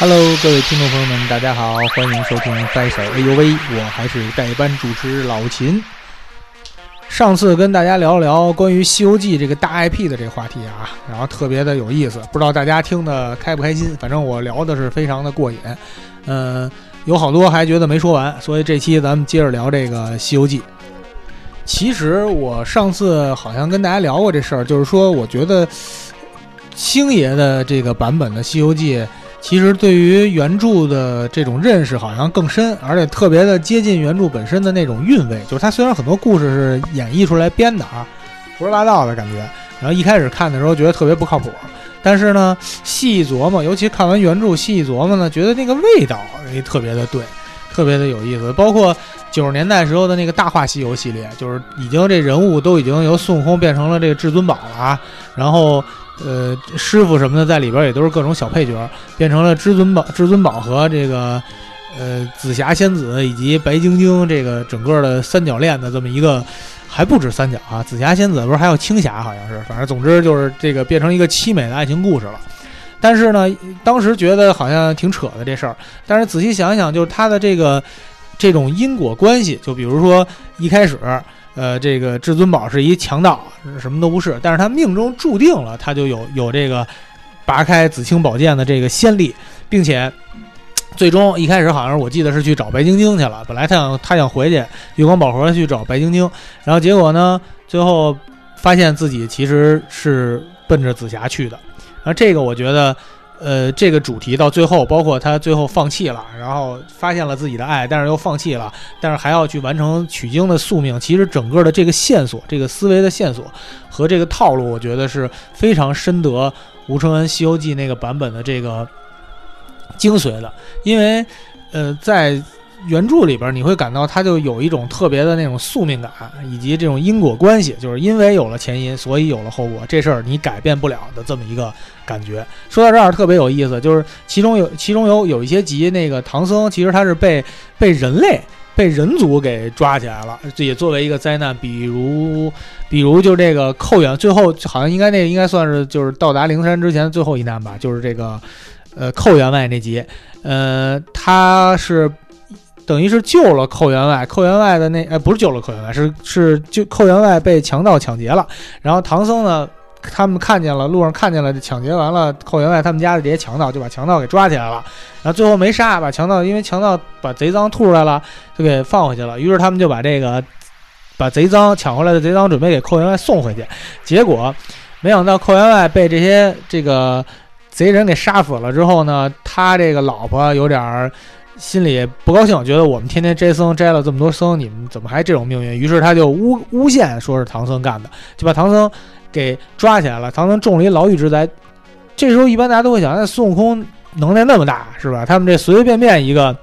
Hello，各位听众朋友们，大家好，欢迎收听掰手 A U V，我还是代班主持老秦。上次跟大家聊了聊关于《西游记》这个大 IP 的这个话题啊，然后特别的有意思，不知道大家听的开不开心？反正我聊的是非常的过瘾。嗯，有好多还觉得没说完，所以这期咱们接着聊这个《西游记》。其实我上次好像跟大家聊过这事儿，就是说我觉得星爷的这个版本的《西游记》。其实对于原著的这种认识好像更深，而且特别的接近原著本身的那种韵味。就是它虽然很多故事是演绎出来编的啊，胡说八道的感觉。然后一开始看的时候觉得特别不靠谱，但是呢，细一琢磨，尤其看完原著细一琢磨呢，觉得那个味道哎特别的对，特别的有意思。包括九十年代时候的那个《大话西游》系列，就是已经这人物都已经由孙悟空变成了这个至尊宝了啊，然后。呃，师傅什么的在里边也都是各种小配角，变成了至尊宝、至尊宝和这个呃紫霞仙子以及白晶晶这个整个的三角恋的这么一个，还不止三角啊！紫霞仙子不是还有青霞，好像是，反正总之就是这个变成一个凄美的爱情故事了。但是呢，当时觉得好像挺扯的这事儿，但是仔细想想，就是他的这个这种因果关系，就比如说一开始。呃，这个至尊宝是一强盗，什么都不是，但是他命中注定了，他就有有这个拔开紫青宝剑的这个先例，并且最终一开始好像我记得是去找白晶晶去了，本来他想他想回去月光宝盒去找白晶晶，然后结果呢，最后发现自己其实是奔着紫霞去的，然后这个我觉得。呃，这个主题到最后，包括他最后放弃了，然后发现了自己的爱，但是又放弃了，但是还要去完成取经的宿命。其实整个的这个线索，这个思维的线索和这个套路，我觉得是非常深得吴承恩《西游记》那个版本的这个精髓的。因为，呃，在原著里边，你会感到他就有一种特别的那种宿命感，以及这种因果关系，就是因为有了前因，所以有了后果，这事儿你改变不了的这么一个。感觉说到这儿特别有意思，就是其中有其中有有一些集，那个唐僧其实他是被被人类被人族给抓起来了，这也作为一个灾难。比如比如就这个寇远，最后好像应该那应该算是就是到达灵山之前最后一难吧，就是这个呃寇员外那集，呃他是等于是救了寇员外，寇员外的那哎不是救了寇员外，是是就寇员外被强盗抢劫了，然后唐僧呢。他们看见了，路上看见了，抢劫完了，寇员外他们家的这些强盗就把强盗给抓起来了，然后最后没杀，把强盗因为强盗把贼赃吐出来了，就给放回去了。于是他们就把这个把贼赃抢回来的贼赃准备给寇员外送回去，结果没想到寇员外被这些这个贼人给杀死了之后呢，他这个老婆有点儿心里不高兴，觉得我们天天摘僧摘了这么多僧，你们怎么还这种命运？于是他就诬诬陷说是唐僧干的，就把唐僧。给抓起来了，唐僧中了一牢狱之灾。这时候一般大家都会想，那孙悟空能耐那么大，是吧？他们这随随便便一个，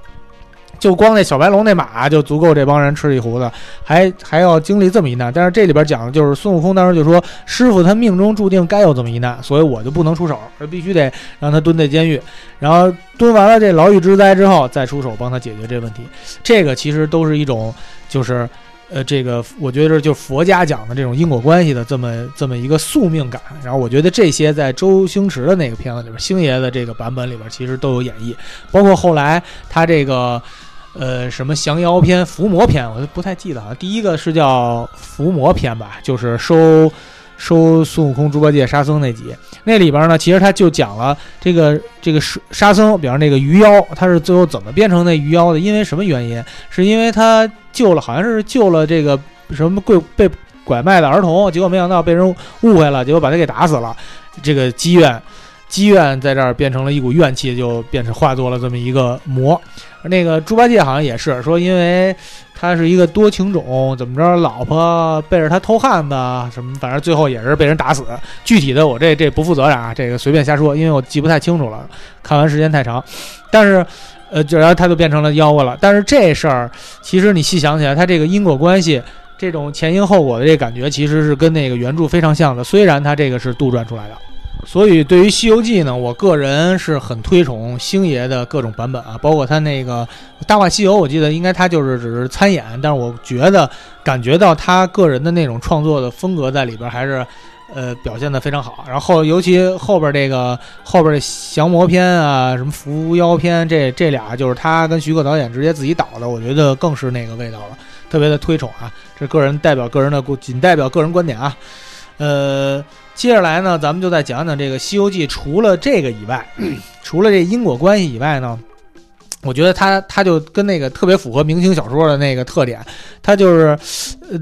就光那小白龙那马就足够这帮人吃一壶子，还还要经历这么一难。但是这里边讲的就是孙悟空当时就说：“师傅他命中注定该有这么一难，所以我就不能出手，必须得让他蹲在监狱。然后蹲完了这牢狱之灾之后，再出手帮他解决这问题。这个其实都是一种就是。”呃，这个我觉得就佛家讲的这种因果关系的这么这么一个宿命感，然后我觉得这些在周星驰的那个片子里边，星爷的这个版本里边其实都有演绎，包括后来他这个呃什么降妖篇、伏魔篇，我都不太记得啊。第一个是叫伏魔篇吧，就是收。收孙悟空、猪八戒、沙僧那集，那里边呢，其实他就讲了这个这个沙僧，比方那个鱼妖，他是最后怎么变成那鱼妖的？因为什么原因？是因为他救了，好像是救了这个什么被被拐卖的儿童，结果没想到被人误会了，结果把他给打死了。这个积怨，积怨在这儿变成了一股怨气，就变成化作了这么一个魔。那个猪八戒好像也是说，因为他是一个多情种，怎么着，老婆背着他偷汉子什么，反正最后也是被人打死。具体的我这这不负责任啊，这个随便瞎说，因为我记不太清楚了，看完时间太长。但是，呃，就然后他就变成了妖怪了。但是这事儿其实你细想起来，他这个因果关系，这种前因后果的这感觉，其实是跟那个原著非常像的。虽然他这个是杜撰出来的。所以，对于《西游记》呢，我个人是很推崇星爷的各种版本啊，包括他那个《大话西游》，我记得应该他就是只是参演，但是我觉得感觉到他个人的那种创作的风格在里边，还是呃，表现的非常好。然后尤其后边这个后边的降魔篇啊，什么伏妖篇，这这俩就是他跟徐克导演直接自己导的，我觉得更是那个味道了，特别的推崇啊。这个人代表个人的，仅代表个人观点啊。呃，接下来呢，咱们就再讲讲这个《西游记》，除了这个以外，除了这因果关系以外呢。我觉得他他就跟那个特别符合明清小说的那个特点，他就是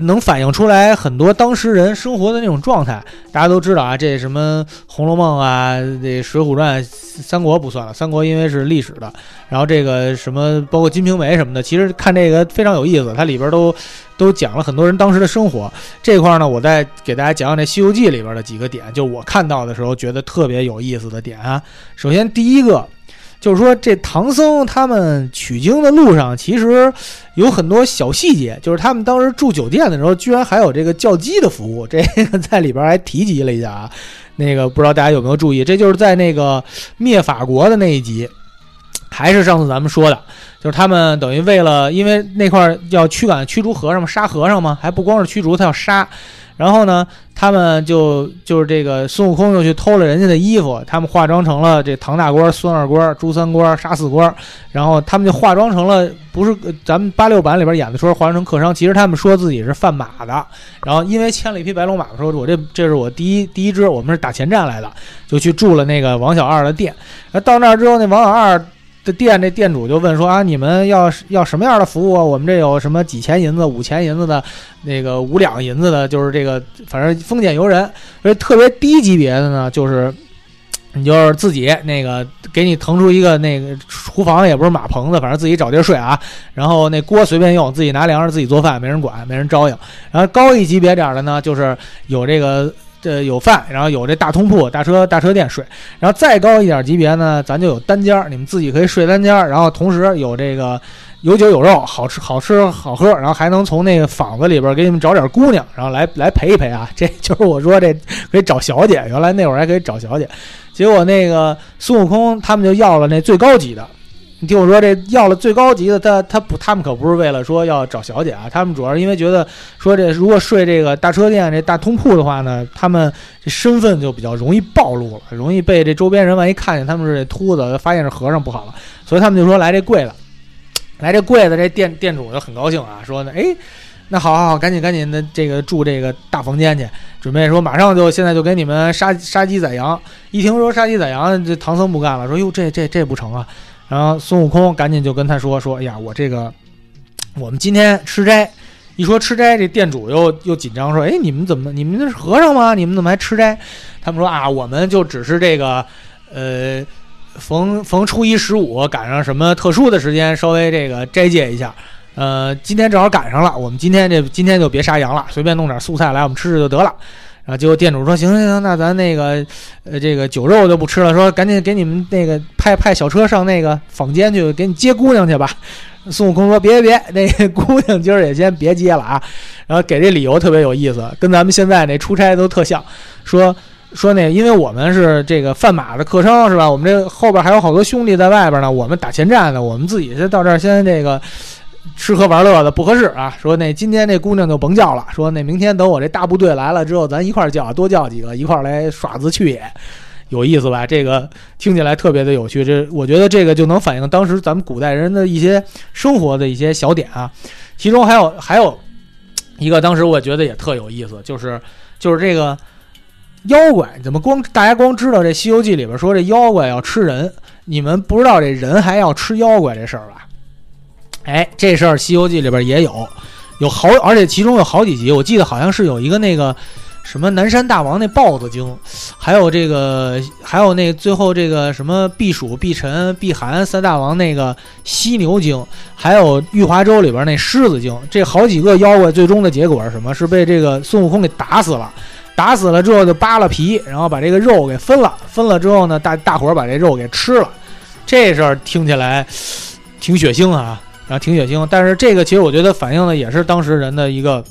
能反映出来很多当时人生活的那种状态。大家都知道啊，这什么《红楼梦》啊，这《水浒传》、三国不算了，三国因为是历史的。然后这个什么，包括《金瓶梅》什么的，其实看这个非常有意思，它里边都都讲了很多人当时的生活。这块呢，我再给大家讲讲这《西游记》里边的几个点，就我看到的时候觉得特别有意思的点啊。首先第一个。就是说，这唐僧他们取经的路上，其实有很多小细节。就是他们当时住酒店的时候，居然还有这个叫鸡的服务，这个在里边还提及了一下啊。那个不知道大家有没有注意？这就是在那个灭法国的那一集，还是上次咱们说的，就是他们等于为了，因为那块要驱赶驱逐和尚嘛，杀和尚嘛，还不光是驱逐，他要杀。然后呢，他们就就是这个孙悟空又去偷了人家的衣服，他们化妆成了这唐大官、孙二官、朱三官、沙四官，然后他们就化妆成了不是咱们八六版里边演的时候化妆成客商，其实他们说自己是贩马的。然后因为牵了一匹白龙马，说我这这是我第一第一只，我们是打前站来的，就去住了那个王小二的店。那到那儿之后，那王小二。这店这店主就问说啊，你们要要什么样的服务啊？我们这有什么几钱银子、五钱银子的，那个五两银子的，就是这个，反正丰俭由人。而特别低级别的呢，就是你就是自己那个给你腾出一个那个厨房，也不是马棚子，反正自己找地儿睡啊。然后那锅随便用，自己拿粮食自己做饭，没人管，没人招应。然后高一级别点的呢，就是有这个。这有饭，然后有这大通铺、大车、大车店睡，然后再高一点级别呢，咱就有单间儿，你们自己可以睡单间儿，然后同时有这个有酒有肉，好吃好吃好喝，然后还能从那个坊子里边给你们找点姑娘，然后来来陪一陪啊，这就是我说这可以找小姐，原来那会儿还可以找小姐，结果那个孙悟空他们就要了那最高级的。你听我说，这要了最高级的，他他不，他们可不是为了说要找小姐啊，他们主要是因为觉得说这如果睡这个大车店这大通铺的话呢，他们这身份就比较容易暴露了，容易被这周边人万一看见他们是秃子，发现是和尚不好了，所以他们就说来这贵的，来这贵的，这店店主就很高兴啊，说呢，哎，那好好好，赶紧赶紧的这个住这个大房间去，准备说马上就现在就给你们杀杀鸡宰羊。一听说杀鸡宰羊，这唐僧不干了，说哟这这这不成啊。然后孙悟空赶紧就跟他说：“说，哎呀，我这个，我们今天吃斋。一说吃斋，这店主又又紧张，说：，哎，你们怎么？你们那是和尚吗？你们怎么还吃斋？他们说：啊，我们就只是这个，呃，逢逢初一十五赶上什么特殊的时间，稍微这个斋戒一下。呃，今天正好赶上了，我们今天这今天就别杀羊了，随便弄点素菜来，我们吃吃就得了。”然后结果店主说：“行行行，那咱那个，呃，这个酒肉就不吃了。说赶紧给你们那个派派小车上那个坊间去，给你接姑娘去吧。”孙悟空说：“别别别，那姑娘今儿也先别接了啊。”然后给这理由特别有意思，跟咱们现在那出差都特像。说说那，因为我们是这个贩马的客商是吧？我们这后边还有好多兄弟在外边呢，我们打前站的，我们自己先到这儿先这个。吃喝玩乐的不合适啊！说那今天这姑娘就甭叫了。说那明天等我这大部队来了之后，咱一块叫，多叫几个一块来耍子去也有意思吧？这个听起来特别的有趣。这我觉得这个就能反映当时咱们古代人的一些生活的一些小点啊。其中还有还有一个，当时我觉得也特有意思，就是就是这个妖怪怎么光大家光知道这《西游记》里边说这妖怪要吃人，你们不知道这人还要吃妖怪这事儿吧？哎，这事儿《西游记》里边也有，有好，而且其中有好几集，我记得好像是有一个那个什么南山大王那豹子精，还有这个，还有那最后这个什么避暑、避尘、避寒三大王那个犀牛精，还有玉华州里边那狮子精，这好几个妖怪，最终的结果是什么？是被这个孙悟空给打死了，打死了之后就扒了皮，然后把这个肉给分了，分了之后呢，大大伙儿把这肉给吃了，这事儿听起来挺血腥啊。然后挺血腥，但是这个其实我觉得反映的也是当时人的一个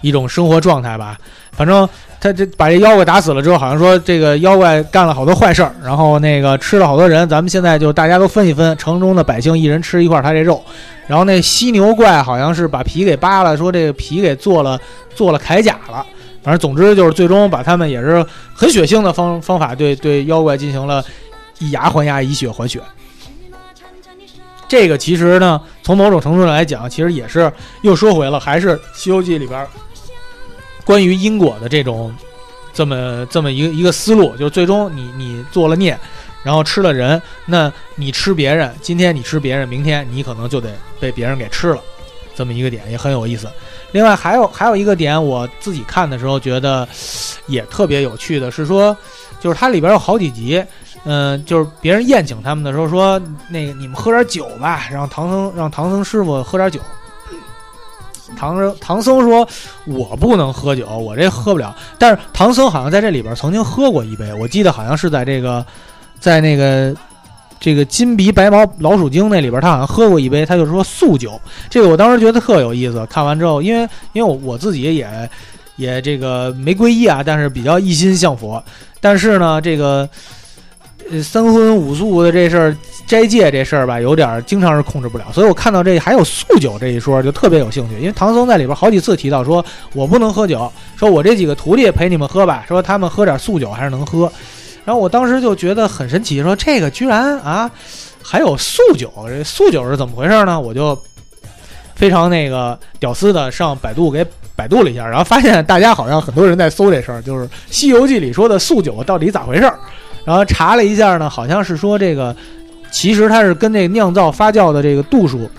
一种生活状态吧。反正他这把这妖怪打死了之后，好像说这个妖怪干了好多坏事儿，然后那个吃了好多人。咱们现在就大家都分一分，城中的百姓一人吃一块他这肉。然后那犀牛怪好像是把皮给扒了，说这个皮给做了做了铠甲了。反正总之就是最终把他们也是很血腥的方方法对对妖怪进行了以牙还牙，以血还血。这个其实呢，从某种程度上来讲，其实也是又说回了，还是《西游记》里边关于因果的这种这么这么一个一个思路，就是最终你你做了孽，然后吃了人，那你吃别人，今天你吃别人，明天你可能就得被别人给吃了，这么一个点也很有意思。另外还有还有一个点，我自己看的时候觉得也特别有趣的是说，就是它里边有好几集。嗯，就是别人宴请他们的时候说，那个你们喝点酒吧，让唐僧让唐僧师傅喝点酒。唐僧唐僧说：“我不能喝酒，我这喝不了。”但是唐僧好像在这里边曾经喝过一杯，我记得好像是在这个，在那个这个金鼻白毛老鼠精那里边，他好像喝过一杯，他就说素酒。这个我当时觉得特有意思。看完之后，因为因为我我自己也也这个没皈依啊，但是比较一心向佛。但是呢，这个。呃，三荤五素的这事儿，斋戒这事儿吧，有点经常是控制不了。所以我看到这还有素酒这一说，就特别有兴趣。因为唐僧在里边好几次提到说，我不能喝酒，说我这几个徒弟陪你们喝吧，说他们喝点素酒还是能喝。然后我当时就觉得很神奇，说这个居然啊还有素酒，这素酒是怎么回事呢？我就非常那个屌丝的上百度给百度了一下，然后发现大家好像很多人在搜这事儿，就是《西游记》里说的素酒到底咋回事儿。然后查了一下呢，好像是说这个，其实它是跟这个酿造发酵的这个度数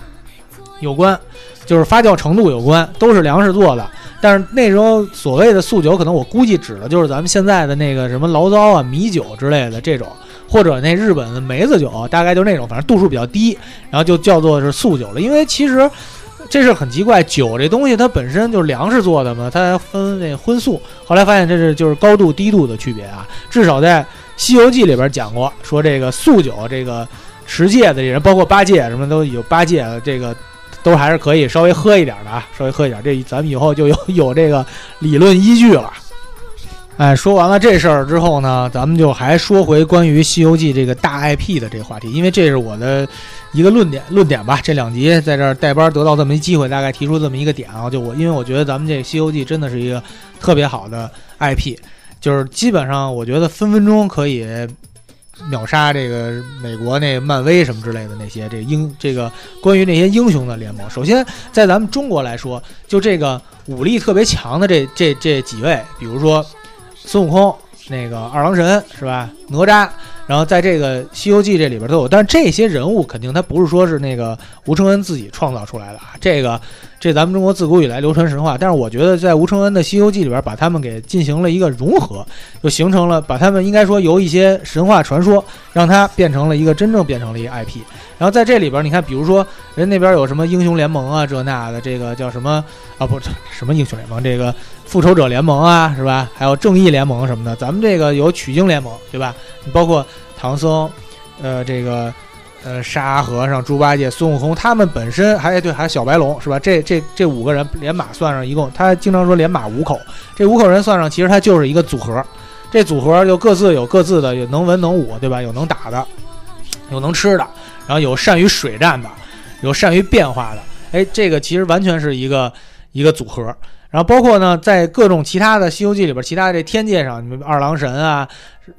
有关，就是发酵程度有关，都是粮食做的。但是那时候所谓的素酒，可能我估计指的就是咱们现在的那个什么醪糟啊、米酒之类的这种，或者那日本的梅子酒，大概就那种，反正度数比较低，然后就叫做是素酒了。因为其实这是很奇怪，酒这东西它本身就是粮食做的嘛，它分那荤素。后来发现这是就是高度低度的区别啊，至少在。《西游记》里边讲过，说这个素酒，这个持戒的人，包括八戒什么都有八戒，这个都还是可以稍微喝一点的啊，稍微喝一点，这咱们以后就有有这个理论依据了。哎，说完了这事儿之后呢，咱们就还说回关于《西游记》这个大 IP 的这个话题，因为这是我的一个论点论点吧。这两集在这儿带班得到这么一机会，大概提出这么一个点啊，就我因为我觉得咱们这《西游记》真的是一个特别好的 IP。就是基本上，我觉得分分钟可以秒杀这个美国那漫威什么之类的那些这英这个关于那些英雄的联盟。首先，在咱们中国来说，就这个武力特别强的这这这几位，比如说孙悟空、那个二郎神是吧？哪吒。然后在这个《西游记》这里边都有，但是这些人物肯定他不是说是那个吴承恩自己创造出来的啊，这个这咱们中国自古以来流传神话。但是我觉得在吴承恩的《西游记》里边，把他们给进行了一个融合，就形成了把他们应该说由一些神话传说，让它变成了一个真正变成了一个 IP。然后在这里边，你看，比如说人那边有什么英雄联盟啊，这那的，这个叫什么啊？不，什么英雄联盟？这个复仇者联盟啊，是吧？还有正义联盟什么的。咱们这个有取经联盟，对吧？包括。唐僧，呃，这个，呃，沙和尚、猪八戒、孙悟空，他们本身还对，还有小白龙，是吧？这这这五个人连马算上，一共他经常说连马五口，这五口人算上，其实他就是一个组合。这组合就各自有各自的，有能文能武，对吧？有能打的，有能吃的，然后有善于水战的，有善于变化的。哎，这个其实完全是一个一个组合。然后包括呢，在各种其他的《西游记》里边，其他这天界上，你们二郎神啊。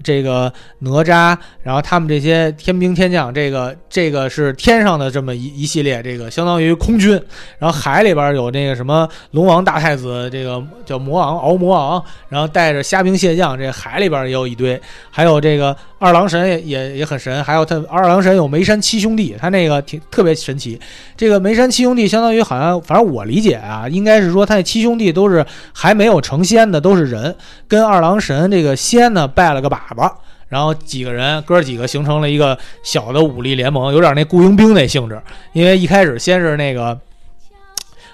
这个哪吒，然后他们这些天兵天将，这个这个是天上的这么一一系列，这个相当于空军。然后海里边有那个什么龙王大太子，这个叫魔昂敖魔昂，然后带着虾兵蟹将，这海里边也有一堆。还有这个二郎神也也也很神，还有他二郎神有眉山七兄弟，他那个挺特别神奇。这个眉山七兄弟相当于好像，反正我理解啊，应该是说他那七兄弟都是还没有成仙的，都是人，跟二郎神这个仙呢拜了个。粑粑，然后几个人哥几个形成了一个小的武力联盟，有点那雇佣兵那性质。因为一开始先是那个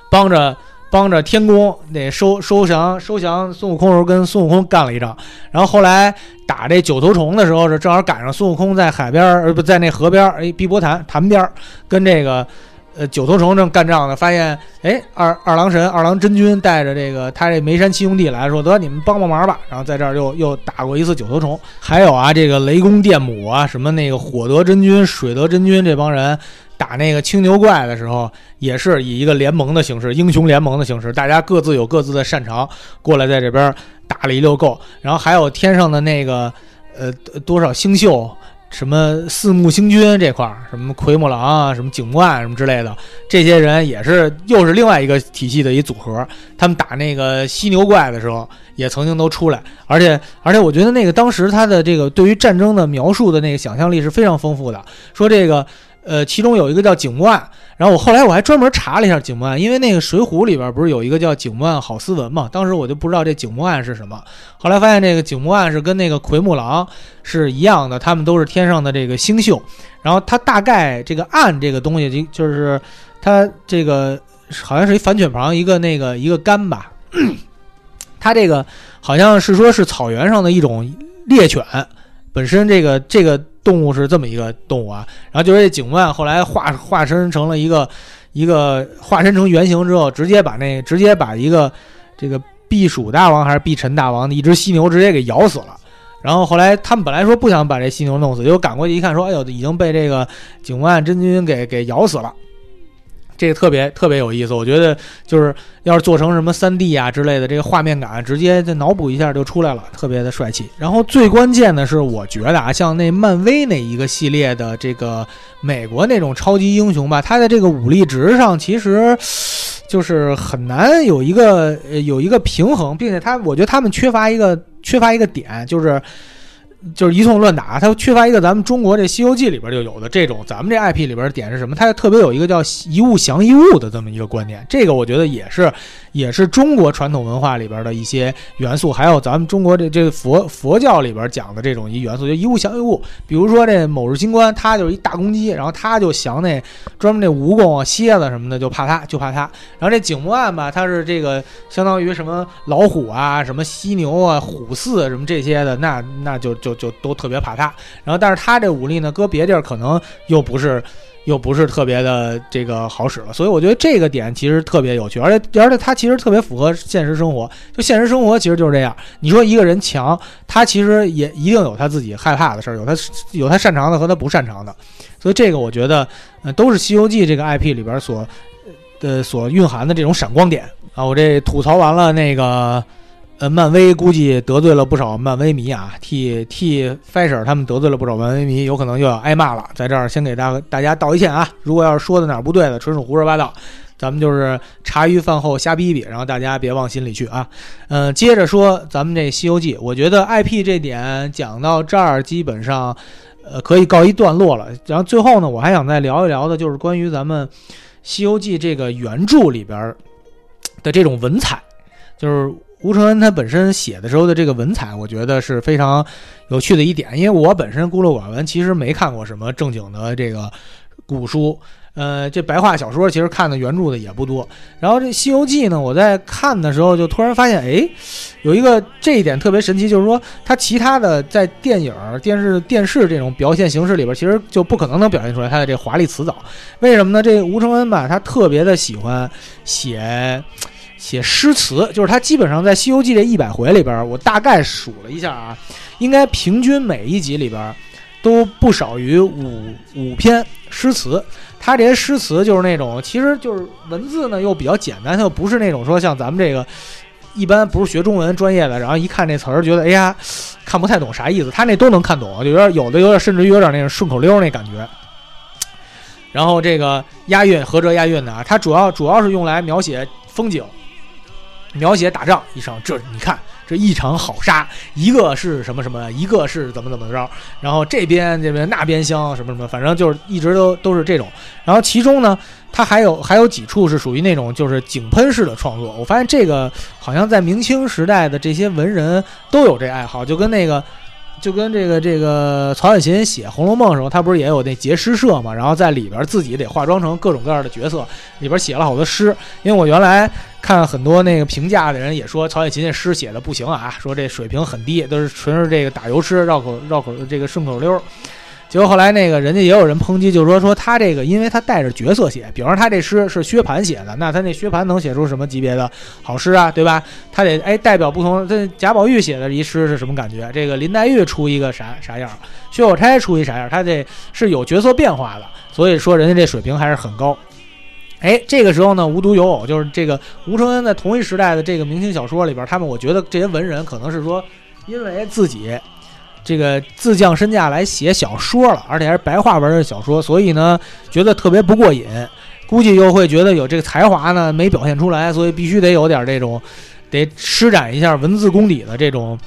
帮着帮着天宫那收收降收降孙悟空时候，跟孙悟空干了一仗。然后后来打这九头虫的时候，是正好赶上孙悟空在海边儿，不在那河边儿，哎，碧波潭潭边儿，跟这个。呃，九头虫正干仗呢，发现哎，二二郎神、二郎真君带着这个他这眉山七兄弟来说，得你们帮帮忙吧。然后在这儿又又打过一次九头虫。还有啊，这个雷公电母啊，什么那个火德真君、水德真君这帮人，打那个青牛怪的时候，也是以一个联盟的形式，英雄联盟的形式，大家各自有各自的擅长，过来在这边打了一溜够。然后还有天上的那个呃多少星宿。什么四目星君这块儿，什么奎木狼啊，什么景木暗什么之类的，这些人也是又是另外一个体系的一组合。他们打那个犀牛怪的时候，也曾经都出来。而且而且，我觉得那个当时他的这个对于战争的描述的那个想象力是非常丰富的。说这个。呃，其中有一个叫景木案，然后我后来我还专门查了一下景木案，因为那个《水浒》里边不是有一个叫景木案郝思文嘛，当时我就不知道这景木案是什么，后来发现这个景木案是跟那个奎木狼是一样的，他们都是天上的这个星宿，然后它大概这个案这个东西就就是它这个好像是一反犬旁一个那个一个杆吧，它这个好像是说是草原上的一种猎犬，本身这个这个。动物是这么一个动物啊，然后就是这景万后来化化身成了一个一个化身成原形之后，直接把那直接把一个这个避暑大王还是避尘大王的一只犀牛直接给咬死了。然后后来他们本来说不想把这犀牛弄死，结果赶过去一看，说哎呦，已经被这个景万真君给给咬死了。这个特别特别有意思，我觉得就是要是做成什么三 D 啊之类的，这个画面感直接就脑补一下就出来了，特别的帅气。然后最关键的是，我觉得啊，像那漫威那一个系列的这个美国那种超级英雄吧，他在这个武力值上其实就是很难有一个有一个平衡，并且他我觉得他们缺乏一个缺乏一个点，就是。就是一通乱打，它缺乏一个咱们中国这《西游记》里边就有的这种，咱们这 IP 里边的点是什么？它特别有一个叫一物降一物的这么一个观念，这个我觉得也是。也是中国传统文化里边的一些元素，还有咱们中国这这佛佛教里边讲的这种一元素，就一物降一物。比如说这某日星官，他就是一大公鸡，然后他就降那专门那蜈蚣啊、蝎子什么的，就怕他，就怕他。然后这景木案吧，它是这个相当于什么老虎啊、什么犀牛啊、虎四什么这些的，那那就就就就都特别怕他。然后但是他这武力呢，搁别地儿可能又不是。又不是特别的这个好使了，所以我觉得这个点其实特别有趣，而且而且它其实特别符合现实生活。就现实生活其实就是这样，你说一个人强，他其实也一定有他自己害怕的事儿，有他有他擅长的和他不擅长的。所以这个我觉得，呃，都是《西游记》这个 IP 里边所的所蕴含的这种闪光点啊。我这吐槽完了那个。呃，漫威估计得罪了不少漫威迷啊，替替 f i s h e r 他们得罪了不少漫威迷，有可能又要挨骂了。在这儿先给大大家道一歉啊！如果要是说的哪儿不对的，纯属胡说八道，咱们就是茶余饭后瞎逼逼，然后大家别往心里去啊。嗯，接着说咱们这《西游记》，我觉得 IP 这点讲到这儿基本上呃可以告一段落了。然后最后呢，我还想再聊一聊的，就是关于咱们《西游记》这个原著里边的这种文采，就是。吴承恩他本身写的时候的这个文采，我觉得是非常有趣的一点。因为我本身孤陋寡闻，其实没看过什么正经的这个古书，呃，这白话小说其实看的原著的也不多。然后这《西游记》呢，我在看的时候就突然发现，哎，有一个这一点特别神奇，就是说它其他的在电影、电视、电视这种表现形式里边，其实就不可能能表现出来它的这华丽辞藻。为什么呢？这吴承恩吧，他特别的喜欢写。写诗词，就是他基本上在《西游记》这一百回里边，我大概数了一下啊，应该平均每一集里边都不少于五五篇诗词。他这些诗词就是那种，其实就是文字呢又比较简单，它又不是那种说像咱们这个一般不是学中文专业的，然后一看这词儿觉得哎呀看不太懂啥意思，他那都能看懂，就有点有的有点甚至于有点那种顺口溜那感觉。然后这个押韵合辙押韵的啊，它主要主要是用来描写风景。描写打仗一场，这你看这一场好杀，一个是什么什么，一个是怎么怎么着，然后这边这边那边香什么什么，反正就是一直都都是这种。然后其中呢，它还有还有几处是属于那种就是井喷式的创作。我发现这个好像在明清时代的这些文人都有这爱好，就跟那个。就跟这个这个曹雪芹写《红楼梦》的时候，他不是也有那结诗社嘛？然后在里边自己得化妆成各种各样的角色，里边写了好多诗。因为我原来看很多那个评价的人也说曹雪芹这诗写的不行啊，说这水平很低，都是纯是这个打油诗、绕口绕口这个顺口溜。结果后来那个人家也有人抨击，就是说说他这个，因为他带着角色写，比方说他这诗是薛蟠写的，那他那薛蟠能写出什么级别的好诗啊，对吧？他得哎代表不同。这贾宝玉写的一诗是什么感觉？这个林黛玉出一个啥啥样？薛宝钗出一啥样？他这是有角色变化的，所以说人家这水平还是很高。哎，这个时候呢，无独有偶，就是这个吴承恩在同一时代的这个明清小说里边，他们我觉得这些文人可能是说，因为自己。这个自降身价来写小说了，而且还是白话文的小说，所以呢，觉得特别不过瘾，估计又会觉得有这个才华呢没表现出来，所以必须得有点这种，得施展一下文字功底的这种，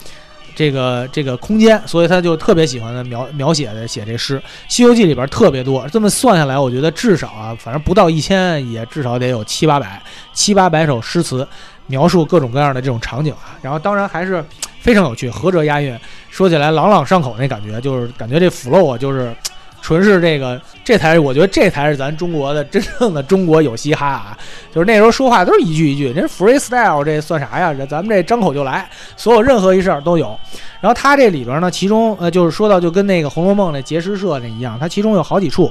这个这个空间，所以他就特别喜欢的描描写的写这诗，《西游记》里边特别多，这么算下来，我觉得至少啊，反正不到一千，也至少得有七八百七八百首诗词。描述各种各样的这种场景啊，然后当然还是非常有趣，合辙押韵，说起来朗朗上口那感觉，就是感觉这 flow 啊，就是纯是这个，这才是我觉得这才是咱中国的真正的中国有嘻哈啊，就是那时候说话都是一句一句，人 freestyle 这算啥呀？这咱们这张口就来，所有任何一事儿都有。然后他这里边呢，其中呃就是说到就跟那个《红楼梦》那结诗社那一样，他其中有好几处。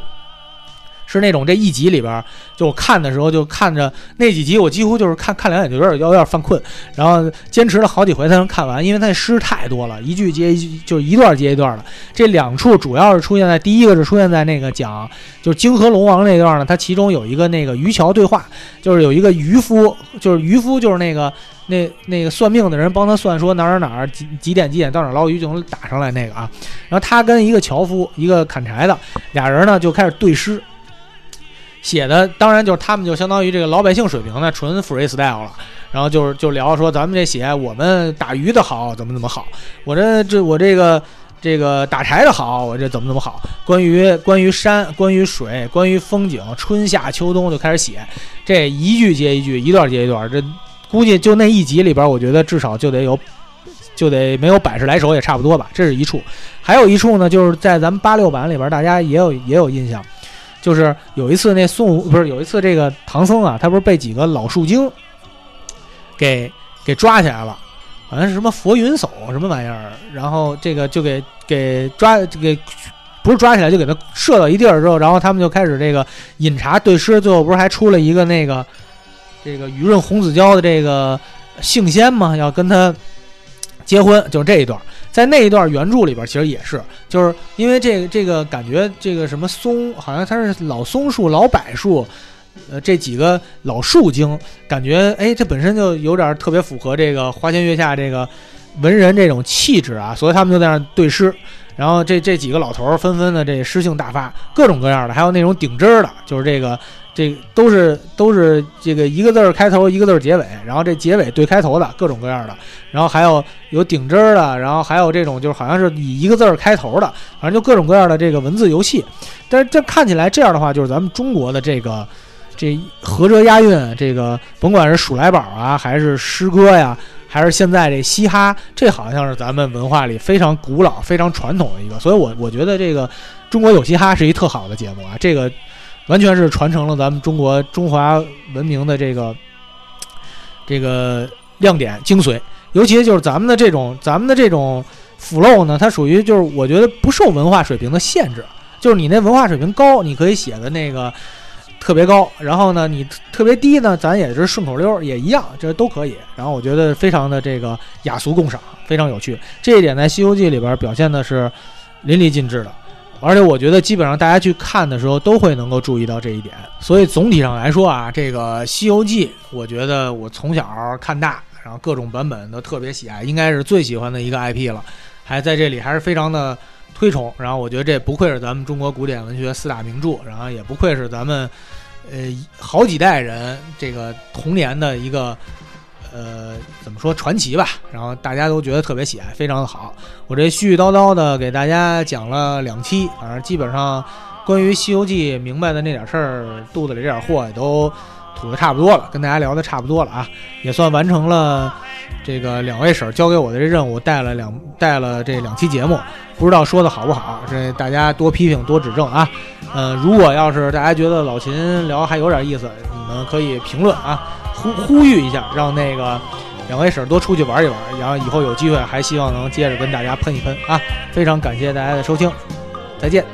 是那种这一集里边，就我看的时候就看着那几集，我几乎就是看看两眼就有点有点犯困，然后坚持了好几回才能看完，因为那诗太多了，一句接一句，就一段接一段的。这两处主要是出现在第一个是出现在那个讲就是泾河龙王那段呢，它其中有一个那个渔樵对话，就是有一个渔夫，就是渔夫就是那个那那个算命的人帮他算说哪儿哪儿几几点几点到哪儿捞鱼就能打上来那个啊，然后他跟一个樵夫一个砍柴的俩人呢就开始对诗。写的当然就是他们就相当于这个老百姓水平的纯 freestyle 了，然后就是就聊说咱们这写我们打鱼的好怎么怎么好，我这这我这个这个打柴的好，我这怎么怎么好，关于关于山，关于水，关于风景，春夏秋冬就开始写，这一句接一句，一段接一段，这估计就那一集里边，我觉得至少就得有就得没有百十来首也差不多吧，这是一处，还有一处呢，就是在咱们八六版里边，大家也有也有印象。就是有一次那孙悟不是有一次这个唐僧啊，他不是被几个老树精给给抓起来了，好像是什么佛云叟什么玩意儿，然后这个就给给抓给不是抓起来就给他射到一地儿之后，然后他们就开始这个饮茶对诗，最后不是还出了一个那个这个雨润红子娇的这个杏仙吗？要跟他结婚，就这一段。在那一段原著里边，其实也是，就是因为这个这个感觉，这个什么松，好像它是老松树、老柏树，呃，这几个老树精，感觉哎，这本身就有点特别符合这个花前月下这个文人这种气质啊，所以他们就在那对诗，然后这这几个老头儿纷纷的这诗性大发，各种各样的，还有那种顶针儿的，就是这个。这都是都是这个一个字儿开头，一个字儿结尾，然后这结尾对开头的各种各样的，然后还有有顶针儿的，然后还有这种就是好像是以一个字儿开头的，反正就各种各样的这个文字游戏。但是这看起来这样的话，就是咱们中国的这个这合辙押韵，这个甭管是数来宝啊，还是诗歌呀，还是现在这嘻哈，这好像是咱们文化里非常古老、非常传统的一个。所以我我觉得这个中国有嘻哈是一特好的节目啊，这个。完全是传承了咱们中国中华文明的这个这个亮点精髓，尤其就是咱们的这种咱们的这种 flow 呢，它属于就是我觉得不受文化水平的限制，就是你那文化水平高，你可以写的那个特别高，然后呢你特别低呢，咱也是顺口溜也一样，这都可以。然后我觉得非常的这个雅俗共赏，非常有趣，这一点在《西游记》里边表现的是淋漓尽致的。而且我觉得，基本上大家去看的时候都会能够注意到这一点。所以总体上来说啊，这个《西游记》，我觉得我从小看大，然后各种版本都特别喜爱，应该是最喜欢的一个 IP 了。还在这里还是非常的推崇。然后我觉得这不愧是咱们中国古典文学四大名著，然后也不愧是咱们呃好几代人这个童年的一个。呃，怎么说传奇吧？然后大家都觉得特别喜爱，非常的好。我这絮絮叨叨的给大家讲了两期，反正基本上关于《西游记》明白的那点事儿，肚子里这点货也都吐的差不多了，跟大家聊的差不多了啊，也算完成了这个两位婶交给我的这任务，带了两带了这两期节目，不知道说的好不好，这大家多批评多指正啊。嗯，如果要是大家觉得老秦聊还有点意思，你们可以评论啊。呼呼吁一下，让那个两位婶多出去玩一玩，然后以后有机会还希望能接着跟大家喷一喷啊！非常感谢大家的收听，再见。